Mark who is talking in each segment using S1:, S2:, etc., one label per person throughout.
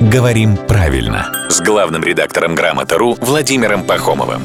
S1: «Говорим правильно» с главным редактором «Грамота.ру» Владимиром Пахомовым.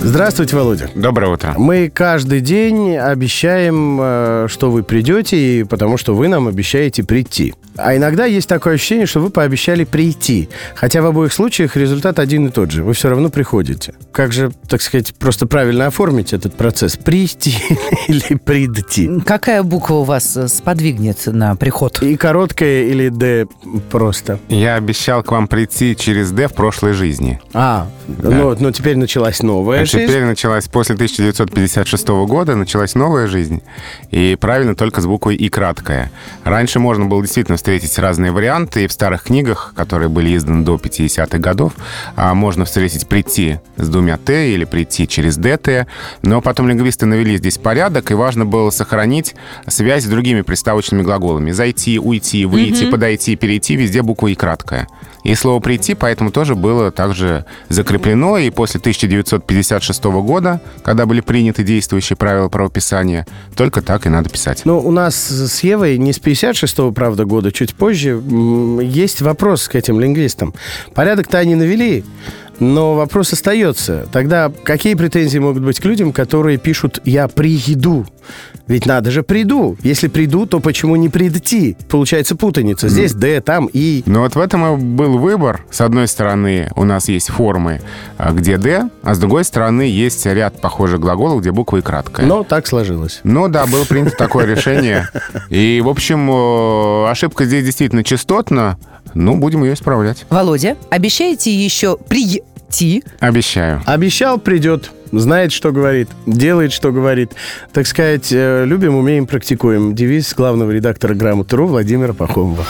S2: Здравствуйте, Володя.
S3: Доброе утро.
S2: Мы каждый день обещаем, э, что вы придете, и потому что вы нам обещаете прийти. А иногда есть такое ощущение, что вы пообещали прийти. Хотя в обоих случаях результат один и тот же. Вы все равно приходите. Как же, так сказать, просто правильно оформить этот процесс? Прийти или прийти?
S4: Какая буква у вас э, сподвигнет на приход?
S2: И короткая или «д» просто?
S3: Я обещал к вам прийти через «Д» в прошлой жизни.
S2: А, ну, но теперь началась новая
S3: А
S2: жизнь.
S3: теперь началась, после 1956 года, началась новая жизнь. И правильно только с буквой «И» краткая. Раньше можно было действительно встретить разные варианты. И в старых книгах, которые были изданы до 50-х годов, а, можно встретить «прийти» с двумя «т» или «прийти» через «ДТ». Но потом лингвисты навели здесь порядок, и важно было сохранить связь с другими приставочными глаголами. «Зайти», «уйти», «выйти», «подойти», «перейти» везде буква «И» краткая. И слово «прийти» поэтому тоже было также закреплено. И после 1956 года, когда были приняты действующие правила правописания, только так и надо писать.
S2: Ну, у нас с Евой не с 56-го, правда, года, чуть позже, есть вопрос к этим лингвистам. Порядок-то они навели, но вопрос остается. Тогда какие претензии могут быть к людям, которые пишут «я приеду»? Ведь надо же «приду». Если приду, то почему не прийти? Получается путаница. Здесь «д», там «и».
S3: Но вот в этом и был выбор. С одной стороны, у нас есть формы, а, где «д», а с другой стороны, есть ряд похожих глаголов, где буква «и» краткая.
S2: Но так сложилось.
S3: Ну да, было принято такое решение. И, в общем, ошибка здесь действительно частотна. Ну, будем ее исправлять.
S4: Володя, обещаете еще прийти?
S3: Обещаю.
S2: Обещал, придет. Знает, что говорит, делает, что говорит. Так сказать, э, любим, умеем, практикуем. Девиз главного редактора «Грамоты.ру» Владимира Пахомова.